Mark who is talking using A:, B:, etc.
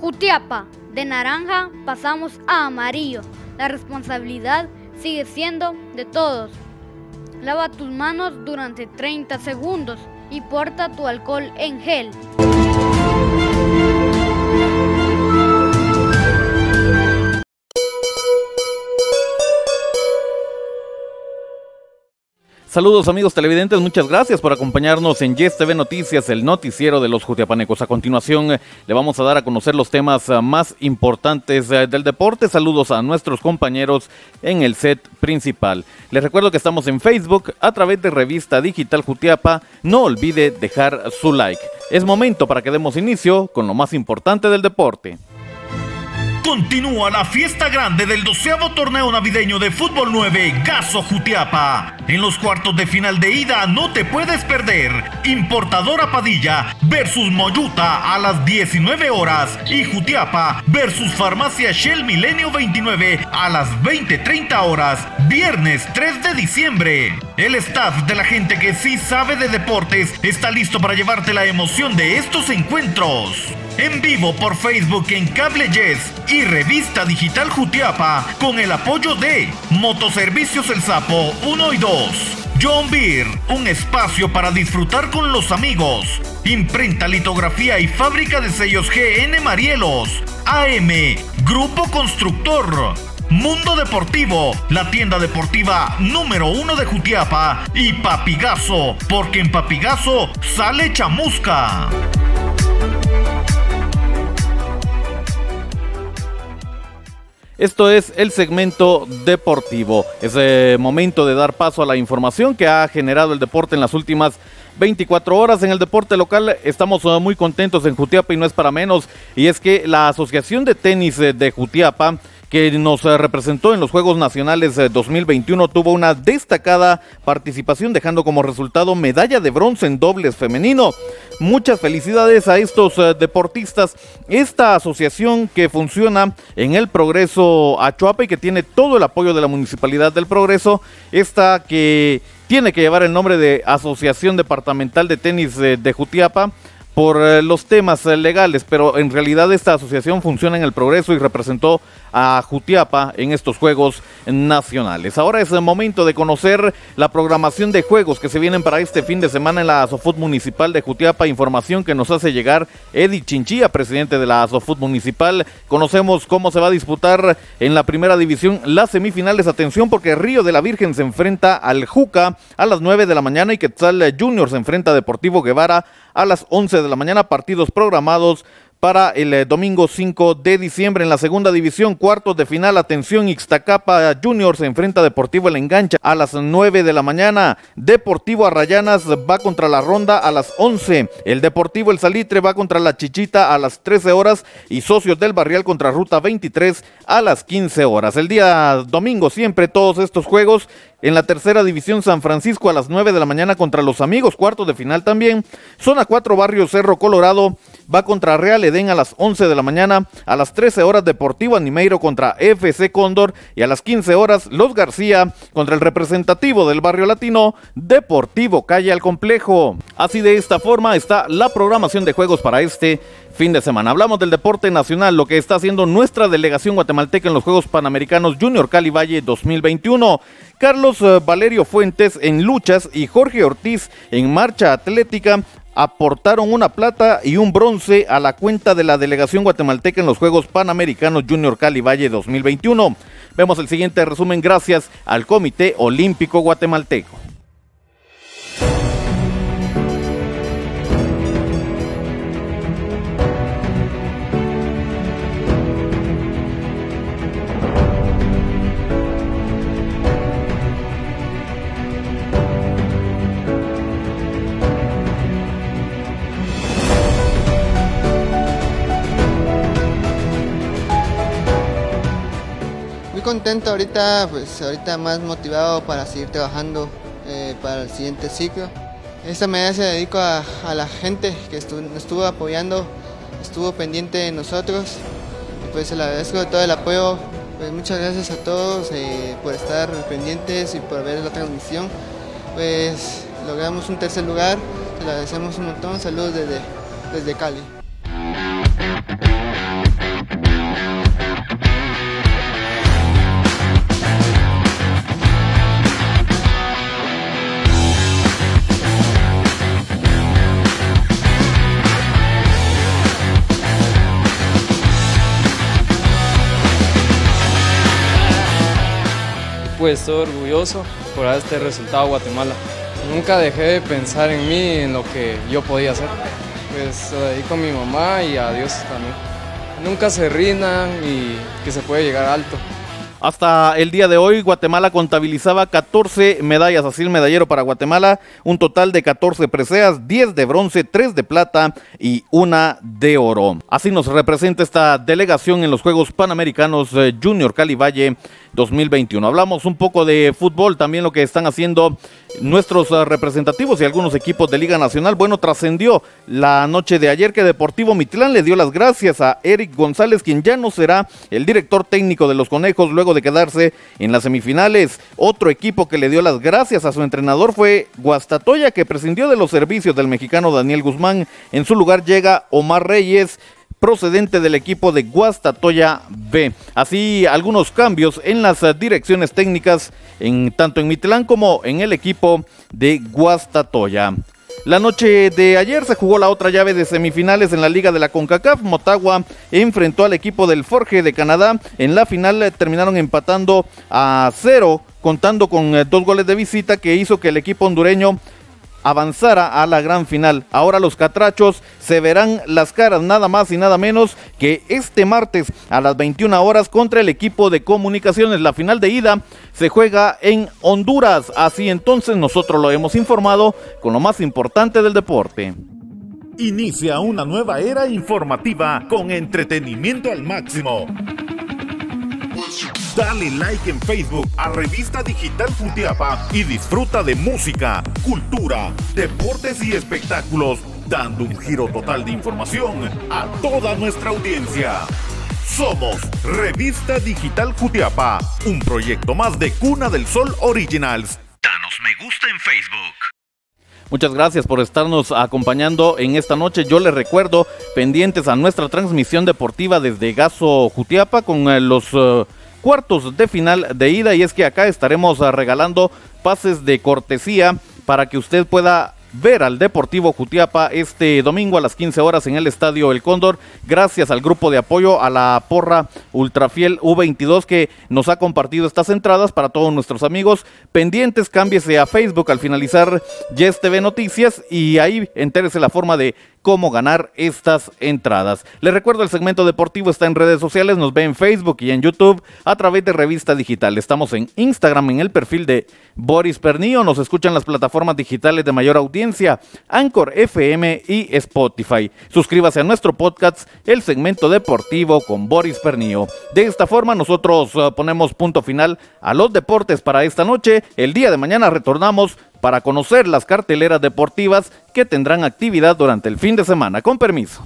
A: Jutiapa, de naranja pasamos a amarillo. La responsabilidad sigue siendo de todos. Lava tus manos durante 30 segundos y porta tu alcohol en gel.
B: Saludos amigos televidentes, muchas gracias por acompañarnos en Yes TV Noticias, el noticiero de los jutiapanecos. A continuación eh, le vamos a dar a conocer los temas eh, más importantes eh, del deporte. Saludos a nuestros compañeros en el set principal. Les recuerdo que estamos en Facebook a través de Revista Digital Jutiapa. No olvide dejar su like. Es momento para que demos inicio con lo más importante del deporte.
C: Continúa la fiesta grande del doceavo torneo navideño de Fútbol 9 Gaso Jutiapa. En los cuartos de final de ida no te puedes perder. Importadora Padilla versus Moyuta a las 19 horas y Jutiapa versus Farmacia Shell Milenio 29 a las 20:30 horas. Viernes 3 de diciembre. El staff de la gente que sí sabe de deportes está listo para llevarte la emoción de estos encuentros. En vivo por Facebook en Cable Yes y Revista Digital Jutiapa con el apoyo de Motoservicios El Sapo 1 y 2. John Beer, un espacio para disfrutar con los amigos. Imprenta, litografía y fábrica de sellos GN Marielos. AM, Grupo Constructor. Mundo Deportivo, la tienda deportiva número uno de Jutiapa. Y Papigazo, porque en Papigazo sale chamusca.
B: Esto es el segmento deportivo. Es el momento de dar paso a la información que ha generado el deporte en las últimas 24 horas. En el deporte local estamos eh, muy contentos en Jutiapa y no es para menos. Y es que la Asociación de Tenis eh, de Jutiapa que nos eh, representó en los Juegos Nacionales 2021, tuvo una destacada participación, dejando como resultado medalla de bronce en dobles femenino. Muchas felicidades a estos eh, deportistas. Esta asociación que funciona en el Progreso Achuapa y que tiene todo el apoyo de la Municipalidad del Progreso, esta que tiene que llevar el nombre de Asociación Departamental de Tenis de Jutiapa por eh, los temas legales, pero en realidad esta asociación funciona en el progreso y representó a Jutiapa en estos Juegos Nacionales. Ahora es el momento de conocer la programación de juegos que se vienen para este fin de semana en la Asofut Municipal de Jutiapa. Información que nos hace llegar Eddie Chinchilla, presidente de la Asofut Municipal. Conocemos cómo se va a disputar en la primera división las semifinales. Atención porque Río de la Virgen se enfrenta al Juca a las 9 de la mañana y Quetzal Junior se enfrenta a Deportivo Guevara a las 11 de la mañana. Partidos programados para el eh, domingo 5 de diciembre en la segunda división, cuartos de final. Atención, Ixtacapa Junior se enfrenta a Deportivo El Engancha a las 9 de la mañana. Deportivo Arrayanas va contra la Ronda a las 11. El Deportivo El Salitre va contra la Chichita a las 13 horas y Socios del Barrial contra Ruta 23 a las 15 horas. El día domingo siempre todos estos juegos en la tercera división San Francisco a las 9 de la mañana contra los amigos, cuarto de final también. Zona 4 Barrio Cerro Colorado va contra Real Edén a las 11 de la mañana, a las 13 horas Deportivo Animeiro contra FC Cóndor y a las 15 horas Los García contra el representativo del barrio latino Deportivo Calle al Complejo. Así de esta forma está la programación de juegos para este fin de semana. Hablamos del deporte nacional, lo que está haciendo nuestra delegación guatemalteca en los Juegos Panamericanos Junior Cali Valle 2021. Carlos eh, Valerio Fuentes en luchas y Jorge Ortiz en marcha atlética aportaron una plata y un bronce a la cuenta de la delegación guatemalteca en los Juegos Panamericanos Junior Cali Valle 2021. Vemos el siguiente resumen gracias al Comité Olímpico Guatemalteco.
D: Contento ahorita, pues ahorita más motivado para seguir trabajando eh, para el siguiente ciclo. Esta medalla se dedico a, la gente que estuvo, estuvo apoyando, estuvo pendiente de nosotros. Y pues le agradezco todo el apoyo. Pues muchas gracias a todos eh, por estar pendientes y por ver la transmisión. Pues logramos un tercer lugar, le agradecemos un montón. Saludos desde, desde Cali.
E: Pues estoy orgulloso por este resultado a Guatemala. Nunca dejé de pensar en mí, en lo que yo podía hacer. Pues lo dedico a mi mamá y a Dios también. Nunca se rindan y que se puede llegar alto.
B: Hasta el día de hoy, Guatemala contabilizaba 14 medallas, así el medallero para Guatemala, un total de 14 preseas, 10 de bronce, 3 de plata y una de oro. Así nos representa esta delegación en los Juegos Panamericanos eh, Junior Cali Valle 2021. Hablamos un poco de fútbol, también lo que están haciendo nuestros eh, representativos y algunos equipos de Liga Nacional. Bueno, trascendió la noche de ayer que Deportivo Mitlán le dio las gracias a Eric González, quien ya no será el director técnico de los Conejos luego de quedarse en las semifinales. Otro equipo que le dio las gracias a su entrenador fue Guastatoya, que prescindió de los servicios del mexicano Daniel Guzmán. En su lugar llega Omar Reyes, procedente del equipo de Guastatoya B. Así algunos cambios en las direcciones técnicas en tanto en Mitlán como en el equipo de Guastatoya. La noche de ayer se jugó la otra llave de semifinales en la Liga de la CONCACAF. Motagua enfrentó al equipo del Forge de Canadá. En la final eh, terminaron empatando a cero, contando con eh, dos goles de visita que hizo que el equipo hondureño avanzara a la gran final. Ahora los catrachos se verán las caras nada más y nada menos que este martes a las 21 horas contra el equipo de comunicaciones. La final de ida se juega en Honduras. Así entonces nosotros lo hemos informado con lo más importante del deporte.
C: Inicia una nueva era informativa con entretenimiento al máximo. Dale like en Facebook a Revista Digital Futiapa y disfruta de música, cultura, deportes y espectáculos, dando un giro total de información a toda nuestra audiencia. Somos Revista Digital Jutiapa, un proyecto más de Cuna del Sol Originals. Danos me gusta en Facebook.
B: Muchas gracias por estarnos acompañando en esta noche. Yo les recuerdo pendientes a nuestra transmisión deportiva desde Gaso Jutiapa con eh, los eh, cuartos de final de ida. Y es que acá estaremos ah, regalando pases de cortesía para que usted pueda ver al Deportivo Jutiapa este domingo a las 15 horas en el Estadio El Cóndor, gracias al grupo de apoyo a la porra Ultrafiel U22 que nos ha compartido estas entradas para todos nuestros amigos. Pendientes, cámbiese a Facebook al finalizar Yes TV Noticias y ahí entérese la forma de cómo ganar estas entradas. Les recuerdo, el segmento deportivo está en redes sociales, nos ve en Facebook y en YouTube a través de Revista Digital. Estamos en Instagram en el perfil de Boris Pernillo, nos escuchan las plataformas digitales de mayor audiencia, Anchor FM y Spotify. Suscríbase a nuestro podcast, el segmento deportivo con Boris Pernillo. De esta forma nosotros uh, ponemos punto final a los deportes para esta noche. El día de mañana retornamos para conocer las carteleras deportivas que tendrán actividad durante el fin de semana. Con permiso.